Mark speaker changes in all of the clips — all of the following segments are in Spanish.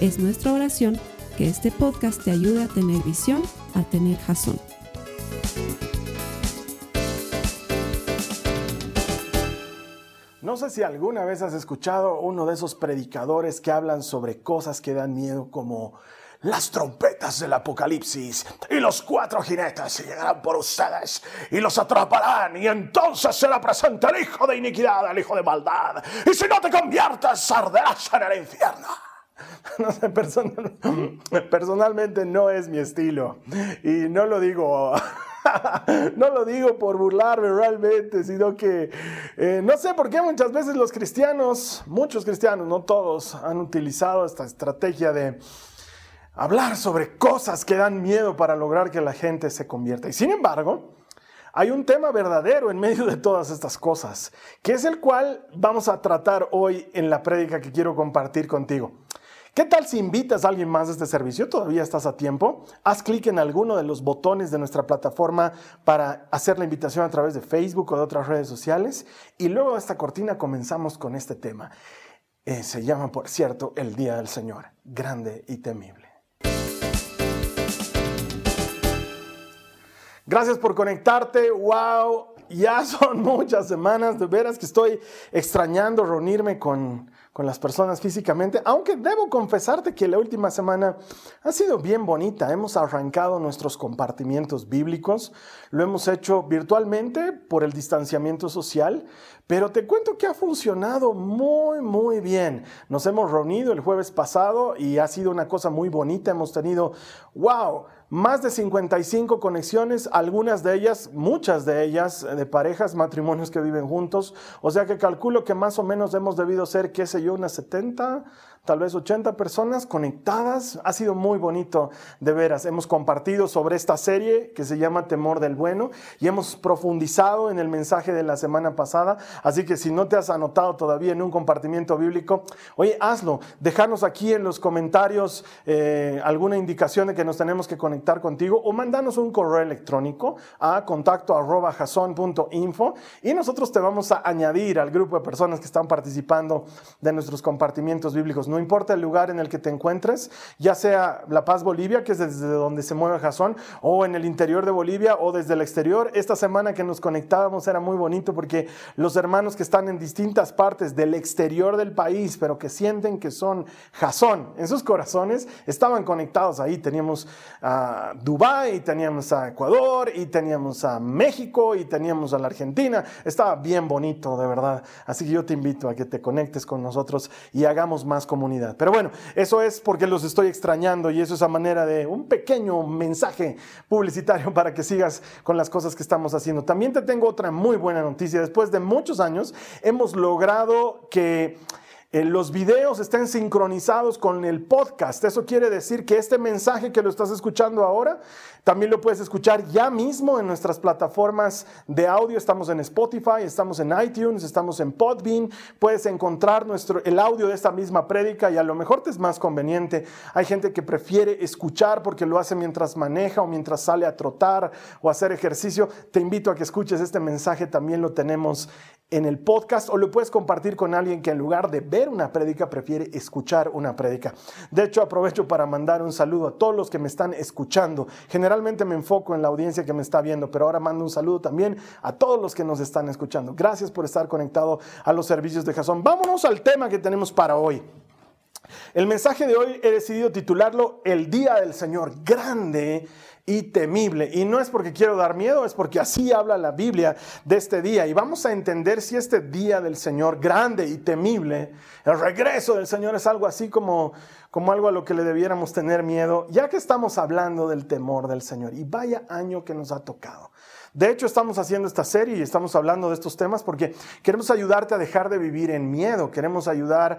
Speaker 1: Es nuestra oración que este podcast te ayude a tener visión, a tener jazón.
Speaker 2: No sé si alguna vez has escuchado uno de esos predicadores que hablan sobre cosas que dan miedo como las trompetas del apocalipsis y los cuatro jinetes llegarán por ustedes y los atraparán y entonces será presente el hijo de iniquidad, el hijo de maldad y si no te conviertes arderás en el infierno. No sé, personalmente no es mi estilo y no lo digo no lo digo por burlarme realmente, sino que eh, no sé por qué muchas veces los cristianos, muchos cristianos, no todos, han utilizado esta estrategia de hablar sobre cosas que dan miedo para lograr que la gente se convierta. Y sin embargo, hay un tema verdadero en medio de todas estas cosas, que es el cual vamos a tratar hoy en la prédica que quiero compartir contigo. ¿Qué tal si invitas a alguien más a este servicio? Todavía estás a tiempo. Haz clic en alguno de los botones de nuestra plataforma para hacer la invitación a través de Facebook o de otras redes sociales. Y luego de esta cortina comenzamos con este tema. Eh, se llama, por cierto, el Día del Señor, grande y temible. Gracias por conectarte. Wow, ya son muchas semanas. De veras que estoy extrañando reunirme con, con las personas físicamente, aunque debo confesarte que la última semana ha sido bien bonita. Hemos arrancado nuestros compartimientos bíblicos, lo hemos hecho virtualmente por el distanciamiento social, pero te cuento que ha funcionado muy, muy bien. Nos hemos reunido el jueves pasado y ha sido una cosa muy bonita. Hemos tenido, wow, más de 55 conexiones, algunas de ellas, muchas de ellas, de parejas, matrimonios que viven juntos. O sea que calculo que más o menos hemos debido ser, qué sé yo, unas 70, tal vez 80 personas conectadas. Ha sido muy bonito, de veras. Hemos compartido sobre esta serie que se llama Temor del Bueno y hemos profundizado en el mensaje de la semana pasada. Así que si no te has anotado todavía en un compartimiento bíblico, oye, hazlo. Dejarnos aquí en los comentarios eh, alguna indicación de que nos tenemos que conectar contigo o mandanos un correo electrónico a contacto arroba y nosotros te vamos a añadir al grupo de personas que están participando de nuestros compartimientos bíblicos no importa el lugar en el que te encuentres, ya sea La Paz, Bolivia, que es desde donde se mueve Jason, o en el interior de Bolivia o desde el exterior. Esta semana que nos conectábamos era muy bonito porque los hermanos que están en distintas partes del exterior del país, pero que sienten que son Jason en sus corazones, estaban conectados ahí. Teníamos a Dubái, teníamos a Ecuador, y teníamos a México, y teníamos a la Argentina. Estaba bien bonito, de verdad. Así que yo te invito a que te conectes con nosotros y hagamos más pero bueno, eso es porque los estoy extrañando y eso es a manera de un pequeño mensaje publicitario para que sigas con las cosas que estamos haciendo. También te tengo otra muy buena noticia. Después de muchos años hemos logrado que los videos estén sincronizados con el podcast. Eso quiere decir que este mensaje que lo estás escuchando ahora, también lo puedes escuchar ya mismo en nuestras plataformas de audio. Estamos en Spotify, estamos en iTunes, estamos en Podbean. Puedes encontrar nuestro, el audio de esta misma prédica y a lo mejor te es más conveniente. Hay gente que prefiere escuchar porque lo hace mientras maneja o mientras sale a trotar o hacer ejercicio. Te invito a que escuches este mensaje. También lo tenemos en el podcast o lo puedes compartir con alguien que en lugar de ver una prédica prefiere escuchar una prédica. De hecho, aprovecho para mandar un saludo a todos los que me están escuchando. Generalmente me enfoco en la audiencia que me está viendo, pero ahora mando un saludo también a todos los que nos están escuchando. Gracias por estar conectado a los servicios de Jason. Vámonos al tema que tenemos para hoy. El mensaje de hoy he decidido titularlo El Día del Señor, grande y temible. Y no es porque quiero dar miedo, es porque así habla la Biblia de este día. Y vamos a entender si este día del Señor, grande y temible, el regreso del Señor es algo así como, como algo a lo que le debiéramos tener miedo, ya que estamos hablando del temor del Señor. Y vaya año que nos ha tocado. De hecho, estamos haciendo esta serie y estamos hablando de estos temas porque queremos ayudarte a dejar de vivir en miedo, queremos ayudar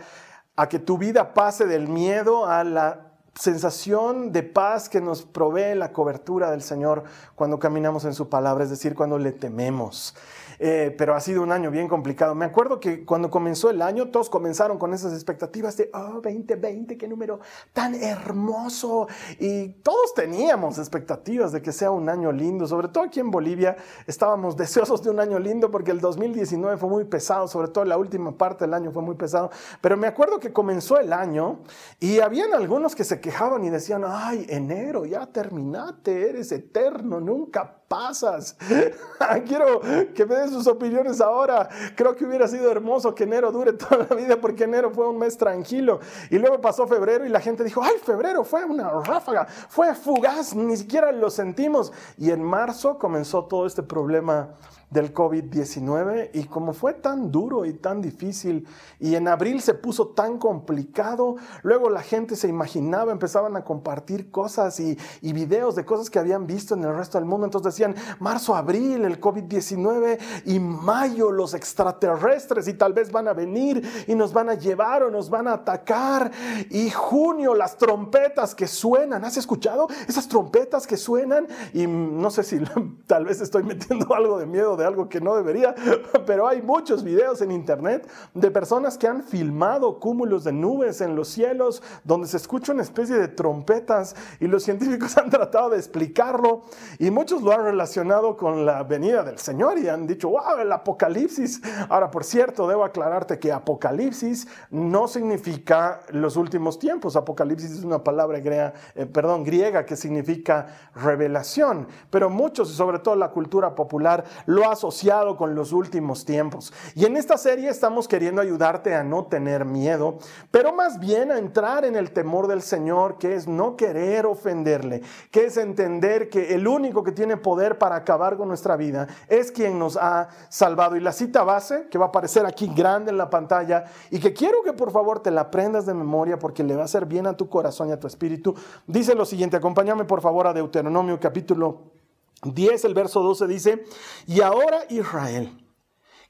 Speaker 2: a que tu vida pase del miedo a la sensación de paz que nos provee la cobertura del Señor cuando caminamos en su palabra, es decir, cuando le tememos. Eh, pero ha sido un año bien complicado. Me acuerdo que cuando comenzó el año, todos comenzaron con esas expectativas de, oh, 2020, qué número tan hermoso. Y todos teníamos expectativas de que sea un año lindo, sobre todo aquí en Bolivia estábamos deseosos de un año lindo porque el 2019 fue muy pesado, sobre todo la última parte del año fue muy pesado. Pero me acuerdo que comenzó el año y habían algunos que se quejaban y decían, ay, enero, ya terminate, eres eterno, nunca pasas. Quiero que me sus opiniones ahora. Creo que hubiera sido hermoso que enero dure toda la vida porque enero fue un mes tranquilo. Y luego pasó febrero y la gente dijo, ay, febrero fue una ráfaga, fue fugaz, ni siquiera lo sentimos. Y en marzo comenzó todo este problema del COVID-19 y como fue tan duro y tan difícil y en abril se puso tan complicado, luego la gente se imaginaba, empezaban a compartir cosas y, y videos de cosas que habían visto en el resto del mundo, entonces decían marzo, abril, el COVID-19 y mayo los extraterrestres y tal vez van a venir y nos van a llevar o nos van a atacar. Y junio las trompetas que suenan, ¿has escuchado esas trompetas que suenan? Y no sé si tal vez estoy metiendo algo de miedo de algo que no debería, pero hay muchos videos en internet de personas que han filmado cúmulos de nubes en los cielos donde se escucha una especie de trompetas y los científicos han tratado de explicarlo y muchos lo han relacionado con la venida del Señor y han dicho, wow, el apocalipsis. Ahora, por cierto, debo aclararte que apocalipsis no significa los últimos tiempos. Apocalipsis es una palabra griega, eh, perdón, griega que significa revelación, pero muchos, y sobre todo la cultura popular, lo asociado con los últimos tiempos. Y en esta serie estamos queriendo ayudarte a no tener miedo, pero más bien a entrar en el temor del Señor, que es no querer ofenderle, que es entender que el único que tiene poder para acabar con nuestra vida es quien nos ha salvado. Y la cita base, que va a aparecer aquí grande en la pantalla, y que quiero que por favor te la aprendas de memoria porque le va a hacer bien a tu corazón y a tu espíritu, dice lo siguiente, acompáñame por favor a Deuteronomio capítulo 10, el verso 12 dice, y ahora Israel,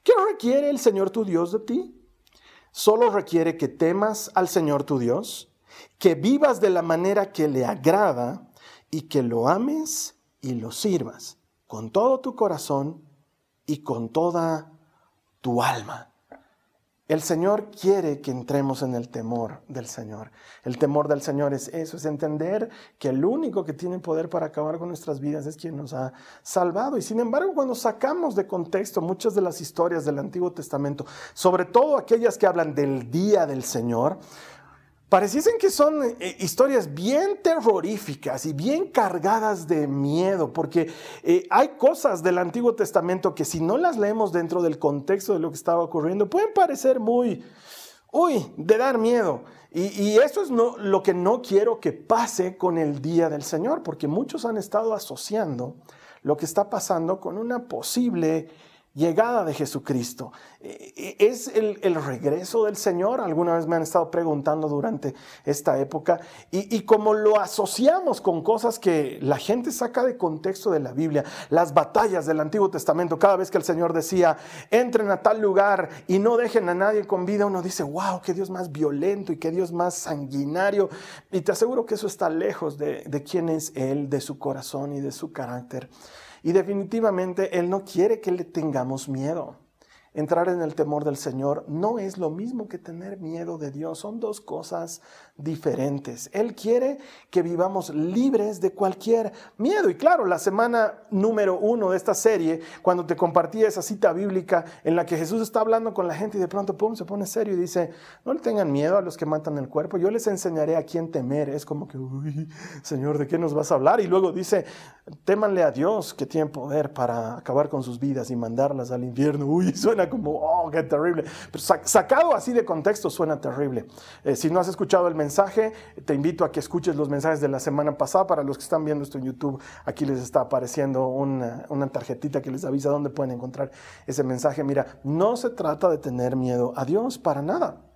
Speaker 2: ¿qué requiere el Señor tu Dios de ti? Solo requiere que temas al Señor tu Dios, que vivas de la manera que le agrada y que lo ames y lo sirvas con todo tu corazón y con toda tu alma. El Señor quiere que entremos en el temor del Señor. El temor del Señor es eso, es entender que el único que tiene poder para acabar con nuestras vidas es quien nos ha salvado. Y sin embargo, cuando sacamos de contexto muchas de las historias del Antiguo Testamento, sobre todo aquellas que hablan del día del Señor, Pareciesen que son eh, historias bien terroríficas y bien cargadas de miedo, porque eh, hay cosas del Antiguo Testamento que si no las leemos dentro del contexto de lo que estaba ocurriendo, pueden parecer muy, uy, de dar miedo. Y, eso es lo que no quiero que pase con el Día del Señor, porque muchos han estado asociando lo que está pasando con una posible llegada de Jesucristo. Eh, eh, ¿Es el, regreso del Señor? Alguna vez me han estado preguntando durante esta época. Y, como lo asociamos con cosas que la gente saca de contexto de la Biblia, las batallas del Antiguo Testamento, cada vez que el Señor decía, entren a tal lugar y no dejen a nadie con vida, uno dice, wow, qué Dios más violento y qué Dios más sanguinario. Y te aseguro que eso está lejos de, de quién es Él, de su corazón y de su carácter. Y definitivamente Él no quiere que le tengamos miedo. Entrar en el temor del Señor no es lo mismo que tener miedo de Dios, son dos cosas diferentes. Él quiere que vivamos libres de cualquier miedo. Y claro, la semana número uno de esta serie, cuando te compartí esa cita bíblica en la que Jesús está hablando con la gente y de pronto, pum, se pone serio y dice, no le tengan miedo a los que matan el cuerpo, yo les enseñaré a quién temer. Es como que, uy, Señor, ¿de qué nos vas a hablar? Y luego dice, témanle a Dios que tiene poder para acabar con sus vidas y mandarlas al infierno. Uy, suena como, oh, qué terrible. Pero sacado así de contexto suena terrible. Eh, si no has escuchado el mensaje, Te invito a que escuches los mensajes de la semana pasada. Para los que están viendo esto en YouTube, aquí les está apareciendo una, una tarjetita que les avisa dónde pueden encontrar ese mensaje. Mira, no se trata de tener miedo a Dios para nada.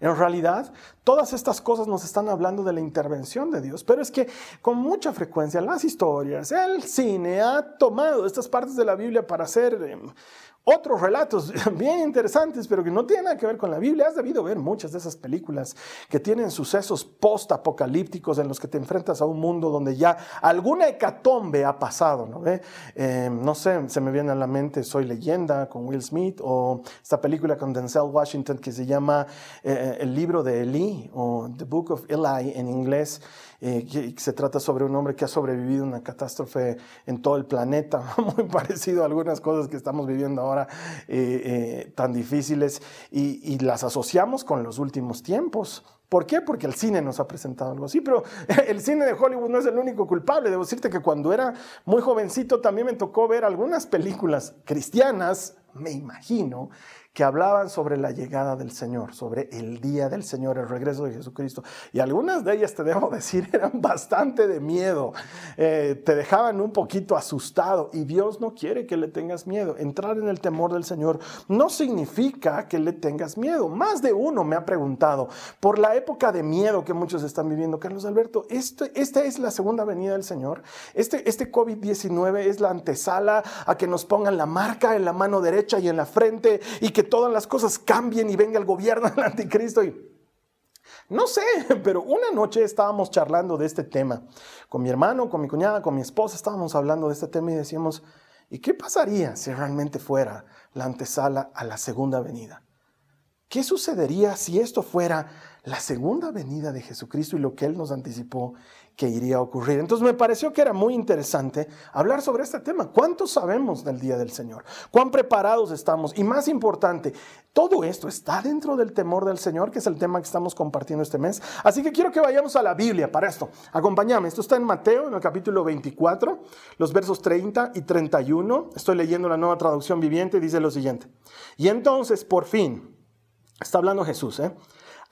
Speaker 2: En realidad, todas estas cosas nos están hablando de la intervención de Dios, pero es que con mucha frecuencia las historias, el cine ha tomado estas partes de la Biblia para hacer em, otros relatos bien interesantes, pero que no tienen nada que ver con la Biblia. Has debido ver muchas de esas películas que tienen sucesos post-apocalípticos en los que te enfrentas a un mundo donde ya alguna hecatombe ha pasado. ¿no? Eh, no sé, se me viene a la mente Soy leyenda con Will Smith o esta película con Denzel Washington que se llama eh, El libro de Eli o The Book of Eli en inglés. Eh, se trata sobre un hombre que ha sobrevivido una catástrofe en todo el planeta, muy parecido a algunas cosas que estamos viviendo ahora eh, eh, tan difíciles, y, las asociamos con los últimos tiempos. ¿Por qué? Porque el cine nos ha presentado algo así, pero el cine de Hollywood no es el único culpable. Debo decirte que cuando era muy jovencito también me tocó ver algunas películas cristianas, me imagino, que hablaban sobre la llegada del Señor, sobre el día del Señor, el regreso de Jesucristo. Y algunas de ellas, te debo decir, eran bastante de miedo, eh, te dejaban un poquito asustado y Dios no quiere que le tengas miedo. Entrar en el temor del Señor no significa que le tengas miedo. Más de uno me ha preguntado por la época de miedo que muchos están viviendo. Carlos Alberto, este, esta es la segunda venida del Señor. Este, este COVID-19 es la antesala a que nos pongan la marca en la mano derecha y en la frente y que todas las cosas cambien y venga el gobierno del anticristo. Y no sé, pero una noche estábamos charlando de este tema con mi hermano, con mi cuñada, con mi esposa, estábamos hablando de este tema y decíamos, ¿y qué pasaría si realmente fuera la antesala a la segunda venida? ¿Qué sucedería si esto fuera la segunda venida de Jesucristo y lo que Él nos anticipó que iría a ocurrir. Entonces me pareció que era muy interesante hablar sobre este tema. ¿Cuánto sabemos del Día del Señor? ¿Cuán preparados estamos? Y más importante, todo esto está dentro del temor del Señor, que es el tema que estamos compartiendo este mes. Así que quiero que vayamos a la Biblia para esto. Acompáñame. Esto está en Mateo, en el capítulo 24, los versos 30 y 31. Estoy leyendo la nueva traducción viviente. Dice lo siguiente. Y entonces, por fin, está hablando Jesús, ¿eh?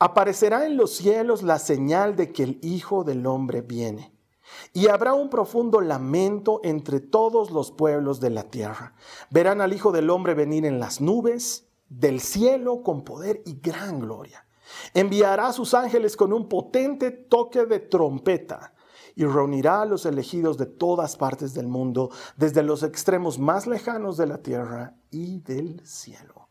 Speaker 2: Aparecerá en los cielos la señal de que el Hijo del Hombre viene. Y habrá un profundo lamento entre todos los pueblos de la tierra. Verán al Hijo del Hombre venir en las nubes del cielo con poder y gran gloria. Enviará a sus ángeles con un potente toque de trompeta y reunirá a los elegidos de todas partes del mundo, desde los extremos más lejanos de la tierra y del cielo.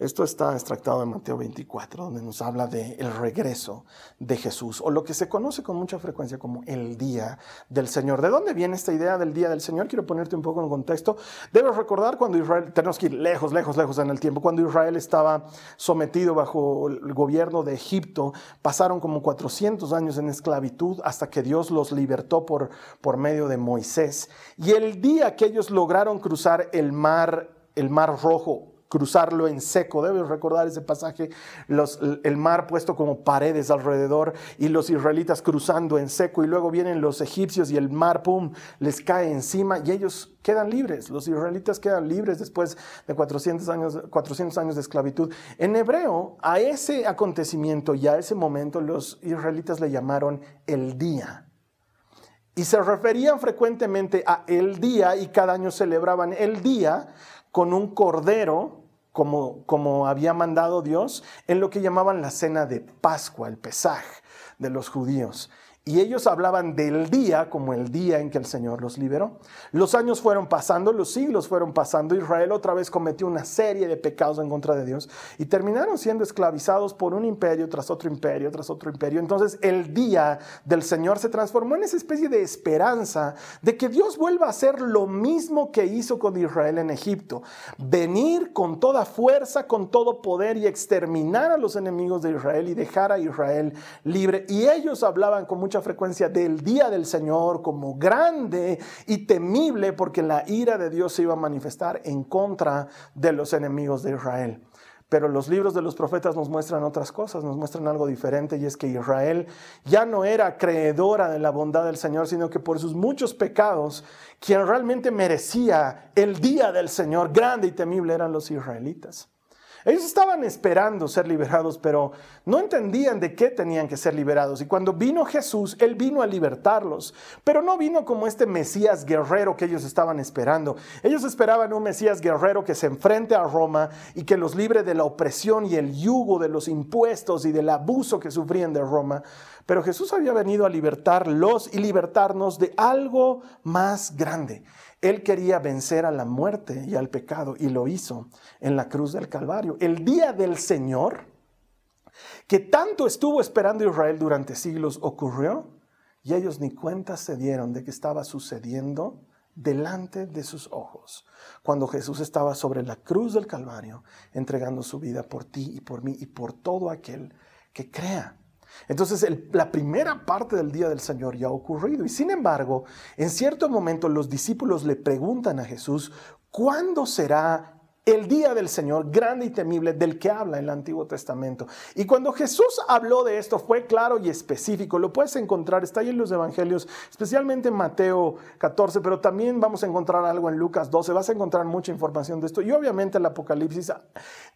Speaker 2: Esto está extractado de Mateo 24, donde nos habla del el regreso de Jesús, o lo que se conoce con mucha frecuencia como el día del Señor. ¿De dónde viene esta idea del día del Señor? Quiero ponerte un poco en contexto. Debes recordar cuando Israel, tenemos que ir lejos, lejos, lejos en el tiempo, cuando Israel estaba sometido bajo el gobierno de Egipto, pasaron como 400 años en esclavitud hasta que Dios los libertó por, por medio de Moisés. Y el día que ellos lograron cruzar el mar, el mar rojo, cruzarlo en seco. Debes recordar ese pasaje, el mar puesto como paredes alrededor y los israelitas cruzando en seco y luego vienen los egipcios y el mar, ¡pum!, les cae encima y ellos quedan libres. Los israelitas quedan libres después de 400 años, 400 años de esclavitud. En hebreo, a ese acontecimiento y a ese momento los israelitas le llamaron el día. Y se referían frecuentemente a el día y cada año celebraban el día con un cordero como, como había mandado Dios en lo que llamaban la cena de Pascua, el Pesaj de los judíos. Y ellos hablaban del día como el día en que el Señor los liberó. Los años fueron pasando, los siglos fueron pasando. Israel otra vez cometió una serie de pecados en contra de Dios y terminaron siendo esclavizados por un imperio tras otro imperio, tras otro imperio. Entonces el día del Señor se transformó en esa especie de esperanza de que Dios vuelva a hacer lo mismo que hizo con Israel en Egipto. Venir con toda fuerza, con todo poder y exterminar a los enemigos de Israel y dejar a Israel libre. Y ellos hablaban con mucha frecuencia del día del Señor como grande y temible porque la ira de Dios se iba a manifestar en contra de los enemigos de Israel. Pero los libros de los profetas nos muestran otras cosas, nos muestran algo diferente y es que Israel ya no era creedora de la bondad del Señor, sino que por sus muchos pecados, quien realmente merecía el día del Señor grande y temible eran los israelitas. Ellos estaban esperando ser liberados, pero no entendían de qué tenían que ser liberados. Y cuando vino Jesús, Él vino a libertarlos, pero no vino como este Mesías guerrero que ellos estaban esperando. Ellos esperaban un Mesías guerrero que se enfrente a Roma y que los libre de la opresión y el yugo de los impuestos y del abuso que sufrían de Roma. Pero Jesús había venido a libertarlos y libertarnos de algo más grande. Él quería vencer a la muerte y al pecado y lo hizo en la cruz del Calvario. El día del Señor, que tanto estuvo esperando Israel durante siglos, ocurrió y ellos ni cuenta se dieron de que estaba sucediendo delante de sus ojos, cuando Jesús estaba sobre la cruz del Calvario, entregando su vida por ti y por mí y por todo aquel que crea. Entonces la primera parte del día del Señor ya ha ocurrido. Y sin embargo, en cierto momento los discípulos le preguntan a Jesús, ¿cuándo será el día del Señor grande y temible del que habla en el Antiguo Testamento. Y cuando Jesús habló de esto fue claro y específico. Lo puedes encontrar, está ahí en los Evangelios, especialmente en Mateo 14, pero también vamos a encontrar algo en Lucas 12. Vas a encontrar mucha información de esto. Y obviamente el Apocalipsis,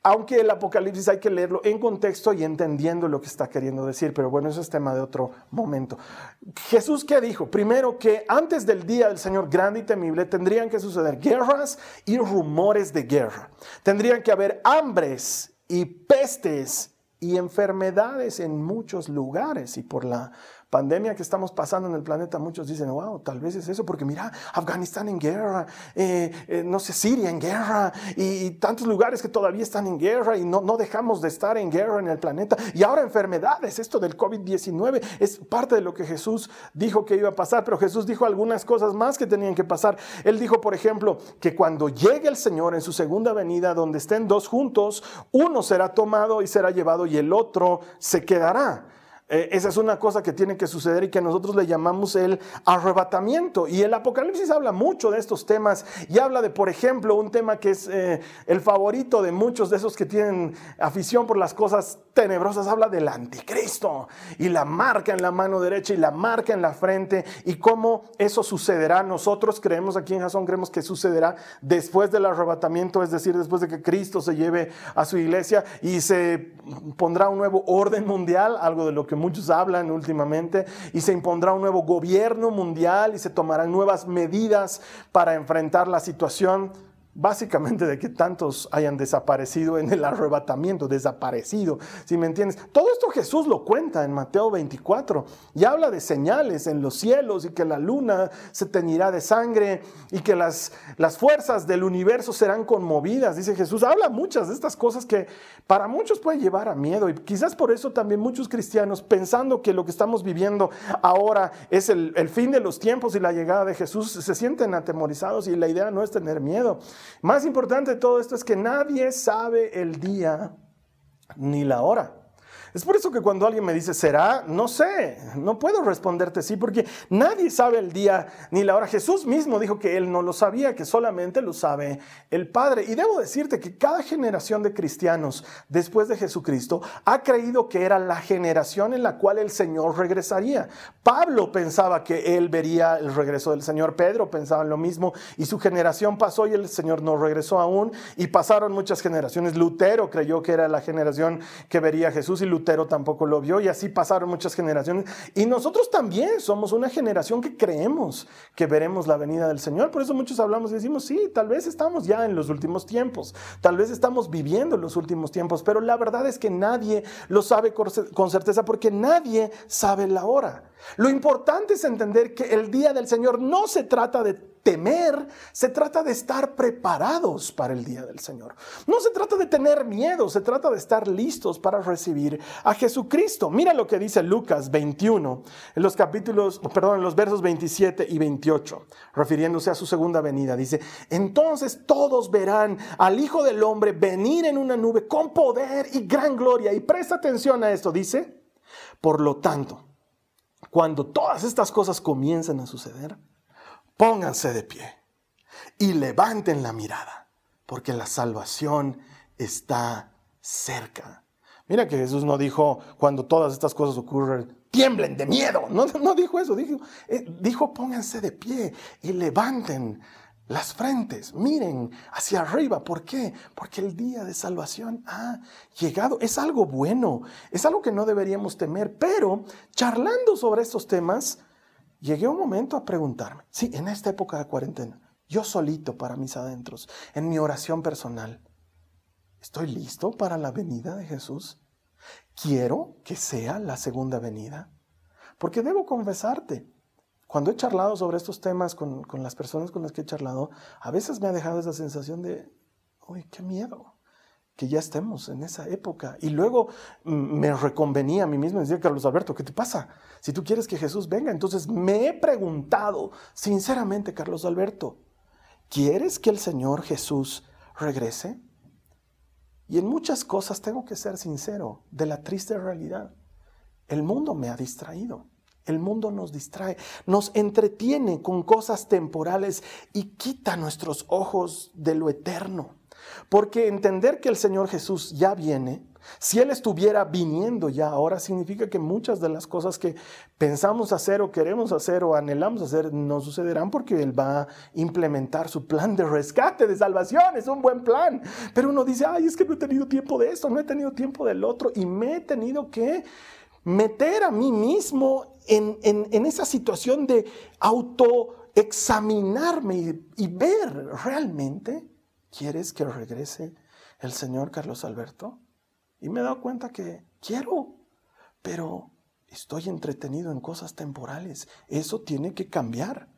Speaker 2: aunque el Apocalipsis hay que leerlo en contexto y entendiendo lo que está queriendo decir, pero bueno, eso es tema de otro momento. Jesús, ¿qué dijo? Primero que antes del día del Señor grande y temible tendrían que suceder guerras y rumores de guerra. Tendrían que haber hambres y pestes y enfermedades en muchos lugares y por la pandemia que estamos pasando en el planeta, muchos dicen, wow, tal vez es eso, porque mira, Afganistán en guerra, eh, eh, no sé, Siria en guerra, y, tantos lugares que todavía están en guerra y no, no dejamos de estar en guerra en el planeta. Y ahora enfermedades, esto del COVID-19 es parte de lo que Jesús dijo que iba a pasar, pero Jesús dijo algunas cosas más que tenían que pasar. Él dijo, por ejemplo, que cuando llegue el Señor en su segunda venida, donde estén dos juntos, uno será tomado y será llevado y el otro se quedará. Eh, esa es una cosa que tiene que suceder y que nosotros le llamamos el arrebatamiento. Y el Apocalipsis habla mucho de estos temas y habla de, por ejemplo, un tema que es eh, el favorito de muchos de esos que tienen afición por las cosas tenebrosas. Habla del anticristo y la marca en la mano derecha y la marca en la frente y cómo eso sucederá. Nosotros creemos aquí en Jason, creemos que sucederá después del arrebatamiento, es decir, después de que Cristo se lleve a su iglesia y se pondrá un nuevo orden mundial, algo de lo que muchos hablan últimamente, y se impondrá un nuevo gobierno mundial y se tomarán nuevas medidas para enfrentar la situación básicamente de que tantos hayan desaparecido en el arrebatamiento, desaparecido, si me entiendes. Todo esto Jesús lo cuenta en Mateo 24 y habla de señales en los cielos y que la luna se teñirá de sangre y que las, las fuerzas del universo serán conmovidas, dice Jesús. Habla muchas de estas cosas que para muchos puede llevar a miedo y quizás por eso también muchos cristianos pensando que lo que estamos viviendo ahora es el, el fin de los tiempos y la llegada de Jesús se sienten atemorizados y la idea no es tener miedo. Más importante de todo esto es que nadie sabe el día ni la hora. Es por eso que cuando alguien me dice, ¿será? No sé, no puedo responderte sí, porque nadie sabe el día ni la hora. Jesús mismo dijo que él no lo sabía, que solamente lo sabe el Padre. Y debo decirte que cada generación de cristianos después de Jesucristo ha creído que era la generación en la cual el Señor regresaría. Pablo pensaba que él vería el regreso del Señor, Pedro pensaba lo mismo, y su generación pasó y el Señor no regresó aún, y pasaron muchas generaciones. Lutero creyó que era la generación que vería a Jesús y Lutero Tampoco lo vio y así pasaron muchas generaciones. Y nosotros también somos una generación que creemos que veremos la venida del Señor. Por eso muchos hablamos y decimos, sí, tal vez estamos ya en los últimos tiempos, tal vez estamos viviendo los últimos tiempos, pero la verdad es que nadie lo sabe con certeza porque nadie sabe la hora. Lo importante es entender que el día del Señor no se trata de temer, se trata de estar preparados para el día del Señor. No se trata de tener miedo, se trata de estar listos para recibir a Jesucristo. Mira lo que dice Lucas 21, en los capítulos, perdón, en los versos 27 y 28, refiriéndose a su segunda venida. Dice, entonces todos verán al Hijo del Hombre venir en una nube con poder y gran gloria. Y presta atención a esto, dice, por lo tanto, cuando todas estas cosas comiencen a suceder, pónganse de pie y levanten la mirada, porque la salvación está cerca. Mira que Jesús no dijo, cuando todas estas cosas ocurren, tiemblen de miedo. No, no dijo eso, dijo, eh, dijo, pónganse de pie y levanten las frentes, miren hacia arriba. ¿Por qué? Porque el día de salvación ha llegado. Es algo bueno, es algo que no deberíamos temer, pero charlando sobre estos temas, llegué un momento a preguntarme, sí, en esta época de cuarentena, yo solito para mis adentros, en mi oración personal, ¿estoy listo para la venida de Jesús? ¿Quiero que sea la segunda venida? Porque debo confesarte, cuando he charlado sobre estos temas con, con, las personas con las que he charlado, a veces me ha dejado esa sensación de, uy, qué miedo que ya estemos en esa época. Y luego mm, me reconvenía a mí mismo, decía, Carlos Alberto, ¿qué te pasa? Si tú quieres que Jesús venga, entonces me he preguntado, sinceramente, Carlos Alberto, ¿quieres que el Señor Jesús regrese? Y en muchas cosas tengo que ser sincero de la triste realidad. El mundo me ha distraído. El mundo nos distrae, nos entretiene con cosas temporales y quita nuestros ojos de lo eterno. Porque entender que el Señor Jesús ya viene, si Él estuviera viniendo ya ahora, significa que muchas de las cosas que pensamos hacer o queremos hacer o anhelamos hacer no sucederán porque Él va a implementar su plan de rescate, de salvación. Es un buen plan. Pero uno dice, ay, es que no he tenido tiempo de esto, no he tenido tiempo del otro y me he tenido que meter a mí mismo en, esa situación de autoexaminarme y, y ver realmente, ¿quieres que regrese el señor Carlos Alberto? Y me he dado cuenta que quiero, pero estoy entretenido en cosas temporales. Eso tiene que cambiar.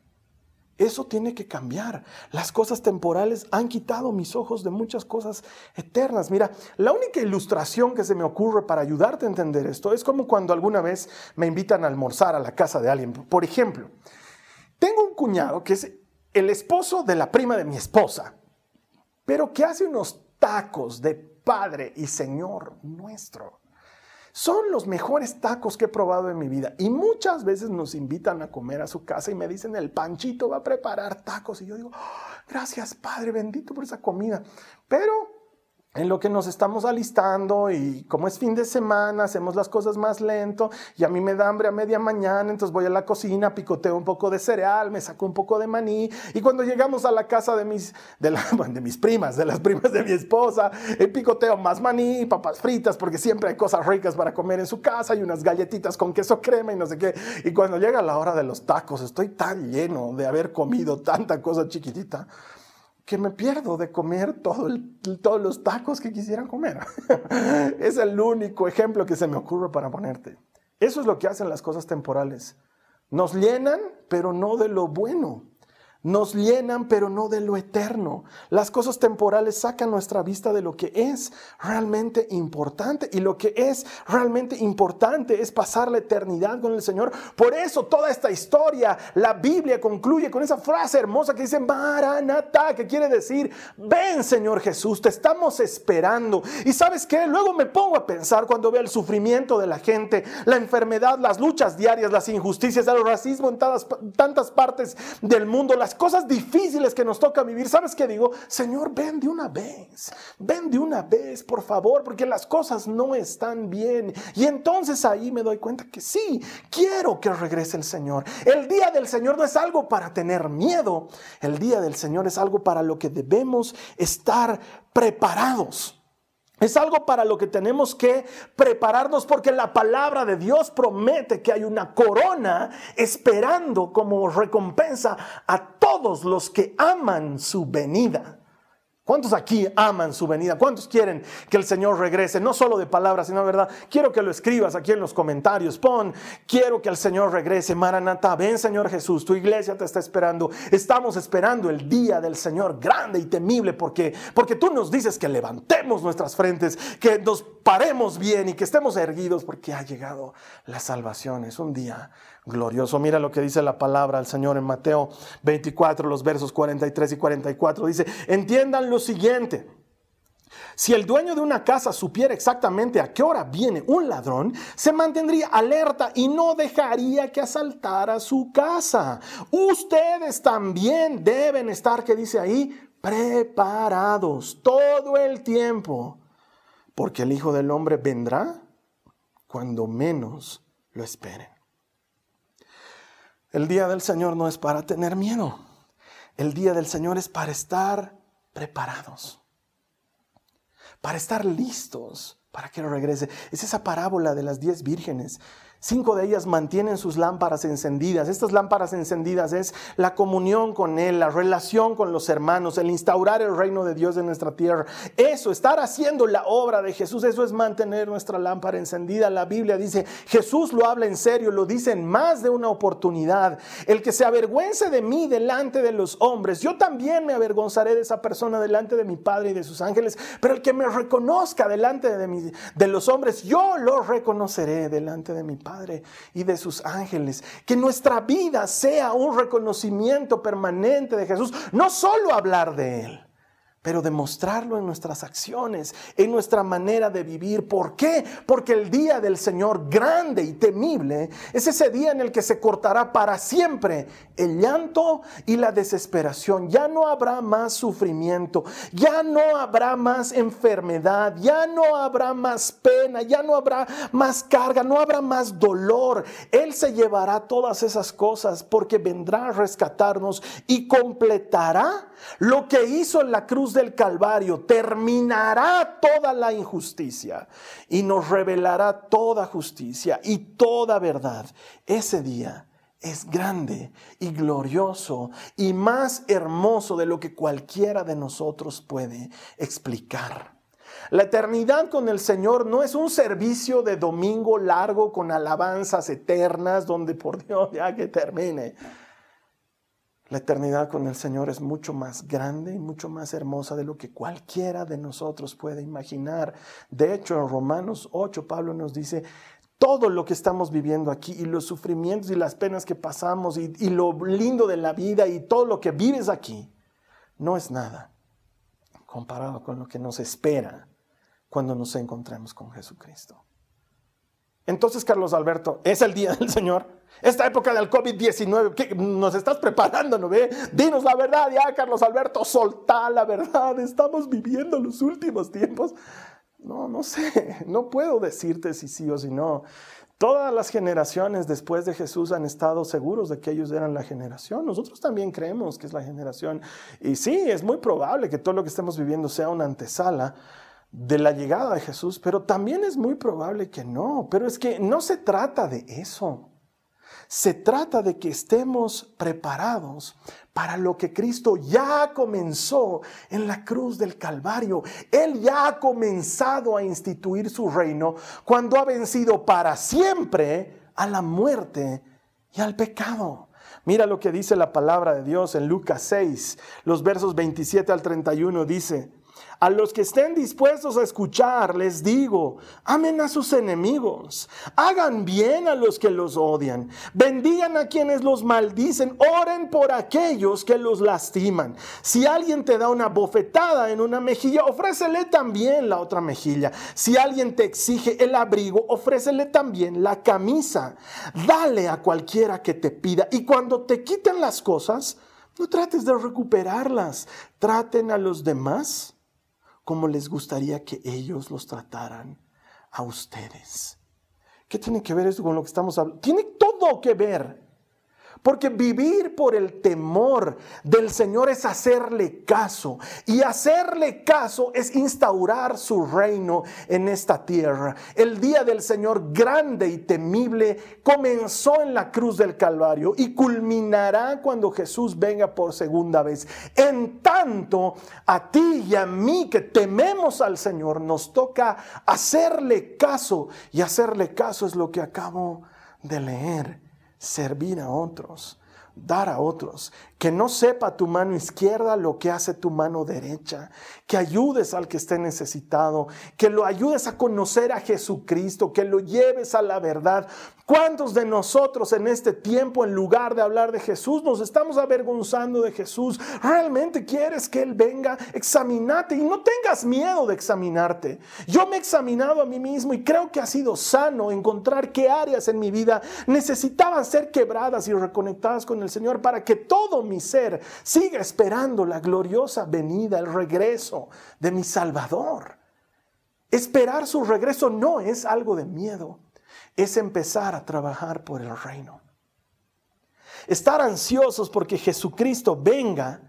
Speaker 2: Eso tiene que cambiar. Las cosas temporales han quitado mis ojos de muchas cosas eternas. Mira, la única ilustración que se me ocurre para ayudarte a entender esto es como cuando alguna vez me invitan a almorzar a la casa de alguien. Por ejemplo, tengo un cuñado que es el esposo de la prima de mi esposa, pero que hace unos tacos de Padre y Señor nuestro. Son los mejores tacos que he probado en mi vida. Y muchas veces nos invitan a comer a su casa y me dicen, el panchito va a preparar tacos. Y yo digo, oh, gracias Padre, bendito por esa comida. Pero en lo que nos estamos alistando y como es fin de semana, hacemos las cosas más lento y a mí me da hambre a media mañana, entonces voy a la cocina, picoteo un poco de cereal, me saco un poco de maní y cuando llegamos a la casa de mis, de, de mis primas, de las primas de mi esposa, eh, picoteo más maní, papas fritas, porque siempre hay cosas ricas para comer en su casa y unas galletitas con queso crema y no sé qué. Y cuando llega la hora de los tacos, estoy tan lleno de haber comido tanta cosa chiquitita que me pierdo de comer todo todos los tacos que quisiera comer. es el único ejemplo que se me ocurre para ponerte. Eso es lo que hacen las cosas temporales. Nos llenan, pero no de lo bueno nos llenan, pero no de lo eterno. Las cosas temporales sacan nuestra vista de lo que es realmente importante. Y lo que es realmente importante es pasar la eternidad con el Señor. Por eso toda esta historia, la Biblia concluye con esa frase hermosa que dice Maranatá, que quiere decir, ven Señor Jesús, te estamos esperando. Y sabes qué, luego me pongo a pensar cuando veo el sufrimiento de la gente, la enfermedad, las luchas diarias, las injusticias, el racismo en tantas, tantas partes del mundo, las cosas difíciles que nos toca vivir, ¿sabes qué digo? Señor, ven de una vez, ven de una vez, por favor, porque las cosas no están bien. Y entonces ahí me doy cuenta que sí, quiero que regrese el Señor. El día del Señor no es algo para tener miedo, el día del Señor es algo para lo que debemos estar preparados. Es algo para lo que tenemos que prepararnos porque la palabra de Dios promete que hay una corona esperando como recompensa a todos los que aman su venida. ¿Cuántos aquí aman su venida? ¿Cuántos quieren que el Señor regrese? No solo de palabras, sino de verdad. Quiero que lo escribas aquí en los comentarios. Pon, quiero que el Señor regrese. Maranata, ven Señor Jesús, tu iglesia te está esperando. Estamos esperando el día del Señor grande y temible porque, porque tú nos dices que levantemos nuestras frentes, que nos paremos bien y que estemos erguidos porque ha llegado la salvación. Es un día glorioso. Mira lo que dice la palabra del Señor en Mateo 24, los versos 43 y 44. Dice, entiendan lo siguiente. Si el dueño de una casa supiera exactamente a qué hora viene un ladrón, se mantendría alerta y no dejaría que asaltara su casa. Ustedes también deben estar, que dice ahí, preparados todo el tiempo, porque el Hijo del Hombre vendrá cuando menos lo esperen. El día del Señor no es para tener miedo. El día del Señor es para estar preparados, para estar listos para que regrese. Es esa parábola de las diez vírgenes. Cinco de ellas mantienen sus lámparas encendidas. Estas lámparas encendidas es la comunión con Él, la relación con los hermanos, el instaurar el reino de Dios en nuestra tierra. Eso, estar haciendo la obra de Jesús, eso es mantener nuestra lámpara encendida. La Biblia dice, Jesús lo habla en serio, lo dice en más de una oportunidad. El que se avergüence de mí delante de los hombres, yo también me avergonzaré de esa persona delante de mi Padre y de sus ángeles. Pero el que me reconozca delante de, de los hombres, yo lo reconoceré delante de mi Padre y de sus ángeles. Que nuestra vida sea un reconocimiento permanente de Jesús, no solo hablar de Él pero demostrarlo en nuestras acciones, en nuestra manera de vivir. ¿Por qué? Porque el día del Señor grande y temible es ese día en el que se cortará para siempre el llanto y la desesperación. Ya no habrá más sufrimiento, ya no habrá más enfermedad, ya no habrá más pena, ya no habrá más carga, no habrá más dolor. Él se llevará todas esas cosas porque vendrá a rescatarnos y completará lo que hizo en la cruz del Calvario, terminará toda la injusticia y nos revelará toda justicia y toda verdad. Ese día es grande y glorioso y más hermoso de lo que cualquiera de nosotros puede explicar. La eternidad con el Señor no es un servicio de domingo largo con alabanzas eternas donde por Dios ya que termine. La eternidad con el Señor es mucho más grande y mucho más hermosa de lo que cualquiera de nosotros puede imaginar. De hecho, en Romanos 8, Pablo nos dice, todo lo que estamos viviendo aquí y los sufrimientos y las penas que pasamos y, y lo lindo de la vida y todo lo que vives aquí, no es nada comparado con lo que nos espera cuando nos encontremos con Jesucristo. Entonces, Carlos Alberto, es el día del Señor. Esta época del COVID-19, nos estás preparando, ¿no ve? Dinos la verdad, ya, Carlos Alberto, soltá la verdad. Estamos viviendo los últimos tiempos. No, no sé, no puedo decirte si sí o si no. Todas las generaciones después de Jesús han estado seguros de que ellos eran la generación. Nosotros también creemos que es la generación. Y sí, es muy probable que todo lo que estemos viviendo sea una antesala de la llegada de Jesús, pero también es muy probable que no. Pero es que no se trata de eso. Se trata de que estemos preparados para lo que Cristo ya comenzó en la cruz del Calvario. Él ya ha comenzado a instituir su reino cuando ha vencido para siempre a la muerte y al pecado. Mira lo que dice la palabra de Dios en Lucas 6, los versos 27 al 31 dice, a los que estén dispuestos a escuchar, les digo, amen a sus enemigos, hagan bien a los que los odian, bendigan a quienes los maldicen, oren por aquellos que los lastiman. Si alguien te da una bofetada en una mejilla, ofrécele también la otra mejilla. Si alguien te exige el abrigo, ofrécele también la camisa. Dale a cualquiera que te pida y cuando te quiten las cosas, no trates de recuperarlas, traten a los demás como les gustaría que ellos los trataran a ustedes. ¿Qué tiene que ver esto con lo que estamos hablando? Tiene todo que ver porque vivir por el temor del Señor es hacerle caso. Y hacerle caso es instaurar su reino en esta tierra. El día del Señor grande y temible comenzó en la cruz del Calvario y culminará cuando Jesús venga por segunda vez. En tanto, a ti y a mí que tememos al Señor, nos toca hacerle caso. Y hacerle caso es lo que acabo de leer servir a otros, dar a otros, que no sepa tu mano izquierda lo que hace tu mano derecha, que ayudes al que esté necesitado, que lo ayudes a conocer a Jesucristo, que lo lleves a la verdad. ¿Cuántos de nosotros en este tiempo, en lugar de hablar de Jesús, nos estamos avergonzando de Jesús? ¿Realmente quieres que Él venga? Examinate y no tengas miedo de examinarte. Yo me he examinado a mí mismo y creo que ha sido sano encontrar qué áreas en mi vida necesitaban ser quebradas y reconectadas con el Señor para que todo mi ser siga esperando la gloriosa venida, el regreso de mi Salvador. Esperar su regreso no es algo de miedo, es empezar a trabajar por el reino. Estar ansiosos porque Jesucristo venga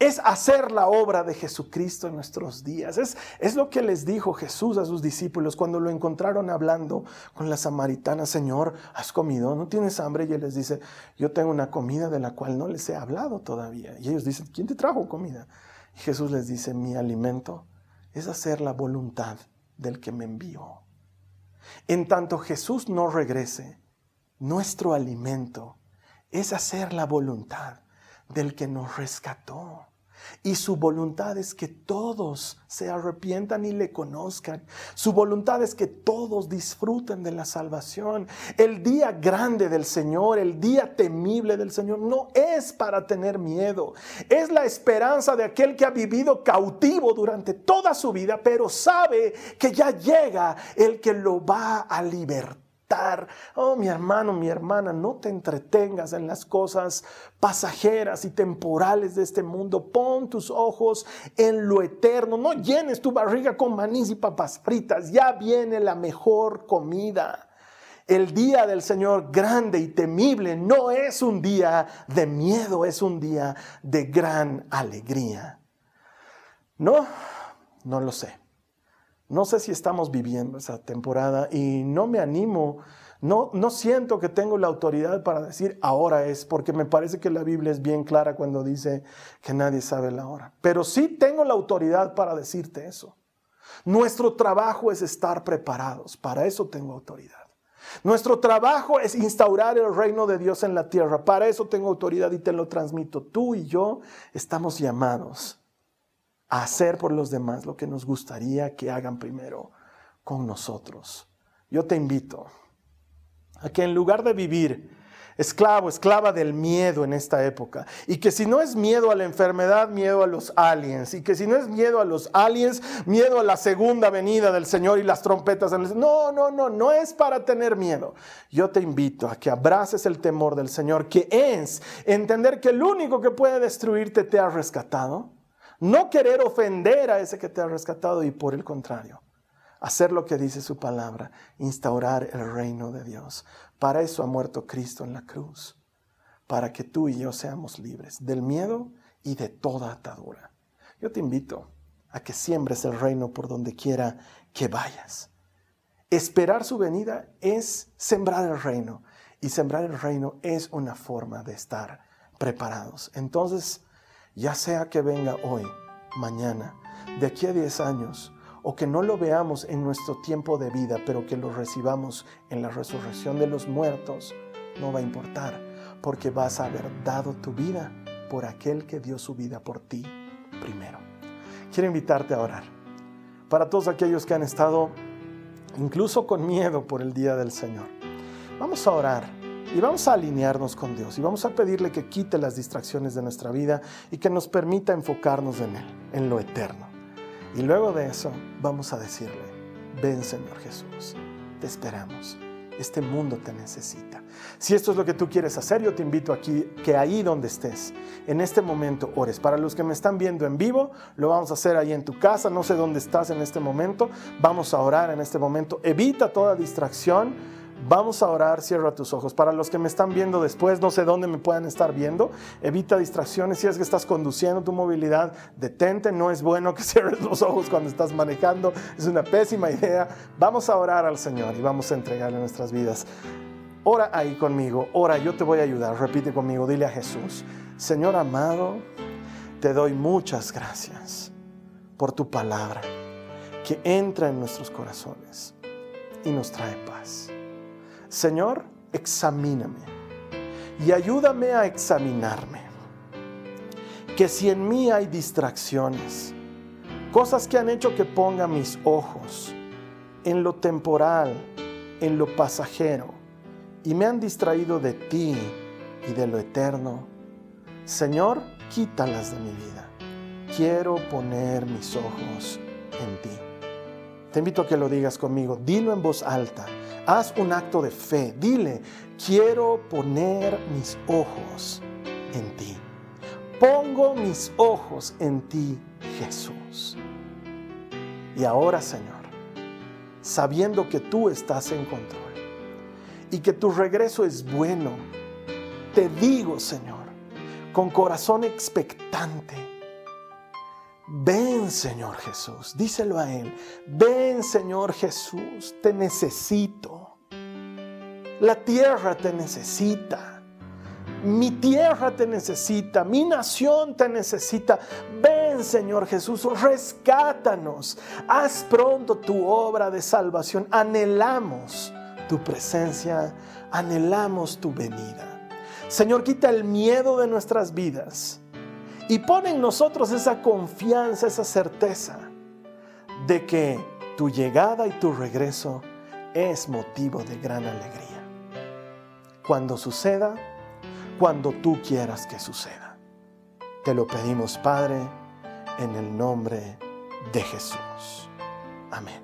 Speaker 2: es hacer la obra de Jesucristo en nuestros días. Es, es lo que les dijo Jesús a sus discípulos cuando lo encontraron hablando con la samaritana, Señor, ¿has comido? ¿No tienes hambre? Y él les dice, yo tengo una comida de la cual no les he hablado todavía. Y ellos dicen, ¿quién te trajo comida? Y Jesús les dice, mi alimento es hacer la voluntad del que me envió. En tanto Jesús no regrese, nuestro alimento es hacer la voluntad del que nos rescató. Y su voluntad es que todos se arrepientan y le conozcan. Su voluntad es que todos disfruten de la salvación. El día grande del Señor, el día temible del Señor, no es para tener miedo. Es la esperanza de aquel que ha vivido cautivo durante toda su vida, pero sabe que ya llega el que lo va a libertar Oh, mi hermano, mi hermana, no te entretengas en las cosas pasajeras y temporales de este mundo. Pon tus ojos en lo eterno. No llenes tu barriga con manís y papas fritas. Ya viene la mejor comida. El día del Señor grande y temible no es un día de miedo, es un día de gran alegría. No, no lo sé. No sé si estamos viviendo esa temporada y no me animo, no, no siento que tengo la autoridad para decir ahora es, porque me parece que la Biblia es bien clara cuando dice que nadie sabe la hora. Pero sí tengo la autoridad para decirte eso. Nuestro trabajo es estar preparados, para eso tengo autoridad. Nuestro trabajo es instaurar el reino de Dios en la tierra, para eso tengo autoridad y te lo transmito. Tú y yo estamos llamados hacer por los demás lo que nos gustaría que hagan primero con nosotros. Yo te invito a que en lugar de vivir esclavo, esclava del miedo en esta época. Y que si no es miedo a la enfermedad, miedo a los aliens. Y que si no es miedo a los aliens, miedo a la segunda venida del Señor y las trompetas. No, no, no, no es para tener miedo. Yo te invito a que abraces el temor del Señor, que es entender que el único que puede destruirte te ha rescatado no querer ofender a ese que te ha rescatado y por el contrario, hacer lo que dice su palabra, instaurar el reino de Dios. Para eso ha muerto Cristo en la cruz, para que tú y yo seamos libres del miedo y de toda atadura. Yo te invito a que siembres el reino por donde quiera que vayas. Esperar su venida es sembrar el reino y sembrar el reino es una forma de estar preparados. Entonces, ya sea que venga hoy, mañana, de aquí a 10 años, o que no lo veamos en nuestro tiempo de vida, pero que lo recibamos en la resurrección de los muertos, no va a importar, porque vas a haber dado tu vida por aquel que dio su vida por ti primero. Quiero invitarte a orar. Para todos aquellos que han estado incluso con miedo por el día del Señor, vamos a orar y vamos a alinearnos con Dios y vamos a pedirle que quite las distracciones de nuestra vida y que nos permita enfocarnos en Él, en lo eterno. Y luego de eso vamos a decirle, ven Señor Jesús, te esperamos. Este mundo te necesita. Si esto es lo que tú quieres hacer, yo te invito aquí que ahí donde estés, en este momento ores. Para los que me están viendo en vivo, lo vamos a hacer ahí en tu casa. No sé dónde estás en este momento. Vamos a orar en este momento. Evita toda distracción Vamos a orar, cierra tus ojos. Para los que me están viendo después, no sé dónde me puedan estar viendo, evita distracciones. Si es que estás conduciendo tu movilidad, detente. No es bueno que cierres los ojos cuando estás manejando. Es una pésima idea. Vamos a orar al Señor y vamos a entregarle nuestras vidas. Ora ahí conmigo, ora, yo te voy a ayudar. Repite conmigo, dile a Jesús, Señor amado, te doy muchas gracias por tu palabra que entra en nuestros corazones y nos trae paz. Señor, examíname y ayúdame a examinarme. Que si en mí hay distracciones, cosas que han hecho que ponga mis ojos en lo temporal, en lo pasajero, y me han distraído de ti y de lo eterno, Señor, quítalas de mi vida. Quiero poner mis ojos en ti. Te invito a que lo digas conmigo. Dilo en voz alta Haz un acto de fe. Dile, quiero poner mis ojos en ti. Pongo mis ojos en ti, Jesús. Y ahora, Señor, sabiendo que tú estás en control y que tu regreso es bueno, te digo, Señor, con corazón expectante, Ven Señor Jesús, díselo a Él. Ven Señor Jesús, te necesito. La tierra te necesita. Mi tierra te necesita, mi nación te necesita. Ven, Señor Jesús, rescátanos. Haz pronto tu obra de salvación. Anhelamos tu presencia, anhelamos tu venida. Señor, quita el miedo de nuestras vidas y pon en nosotros esa confianza, esa certeza de que tu llegada y tu regreso es motivo de gran alegría. Cuando suceda, cuando tú quieras que suceda. Te lo pedimos, Padre, en el nombre de Jesús. Amén.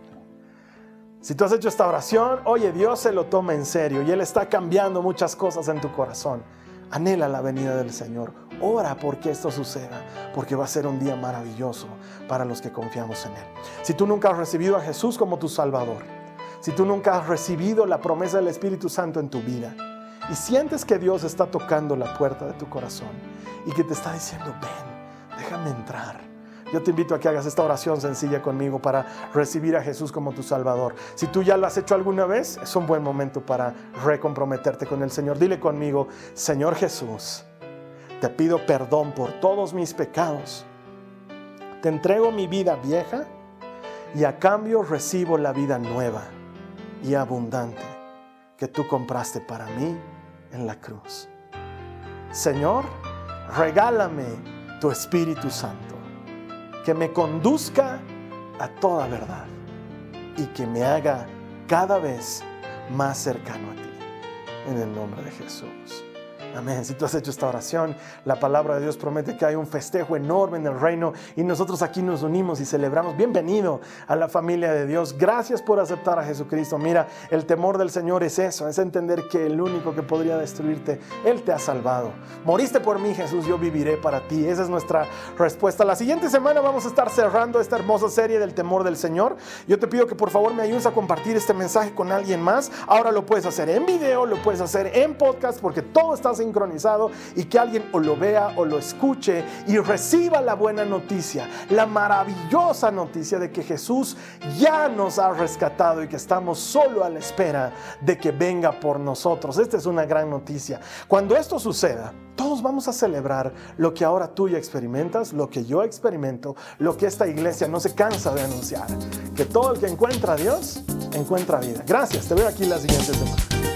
Speaker 2: Si tú has hecho esta oración, oye, Dios se lo toma en serio y Él está cambiando muchas cosas en tu corazón. Anhela la venida del Señor. Ora porque esto suceda, porque va a ser un día maravilloso para los que confiamos en Él. Si tú nunca has recibido a Jesús como tu Salvador, si tú nunca has recibido la promesa del Espíritu Santo en tu vida, y sientes que Dios está tocando la puerta de tu corazón y que te está diciendo, ven, déjame entrar. Yo te invito a que hagas esta oración sencilla conmigo para recibir a Jesús como tu Salvador. Si tú ya lo has hecho alguna vez, es un buen momento para recomprometerte con el Señor. Dile conmigo, Señor Jesús, te pido perdón por todos mis pecados. Te entrego mi vida vieja y a cambio recibo la vida nueva y abundante que tú compraste para mí en la cruz. Señor, regálame tu Espíritu Santo, que me conduzca a toda verdad y que me haga cada vez más cercano a ti. En el nombre de Jesús. Amén. Si tú has hecho esta oración, la palabra de Dios promete que hay un festejo enorme en el reino y nosotros aquí nos unimos y celebramos. Bienvenido a la familia de Dios. Gracias por aceptar a Jesucristo. Mira, el temor del Señor es eso, es entender que el único que podría destruirte, Él te ha salvado. Moriste por mí, Jesús, yo viviré para ti. Esa es nuestra respuesta. La siguiente semana vamos a estar cerrando esta hermosa serie del temor del Señor. Yo te pido que por favor me ayudes a compartir este mensaje con alguien más. Ahora lo puedes hacer en video, lo puedes hacer en podcast, porque todo está sincronizado y que alguien o lo vea o lo escuche y reciba la buena noticia, la maravillosa noticia de que Jesús ya nos ha rescatado y que estamos solo a la espera de que venga por nosotros. Esta es una gran noticia. Cuando esto suceda, todos vamos a celebrar lo que ahora tú ya experimentas, lo que yo experimento, lo que esta iglesia no se cansa de anunciar. Que todo el que encuentra a Dios, encuentra vida. Gracias, te veo aquí la siguiente semana.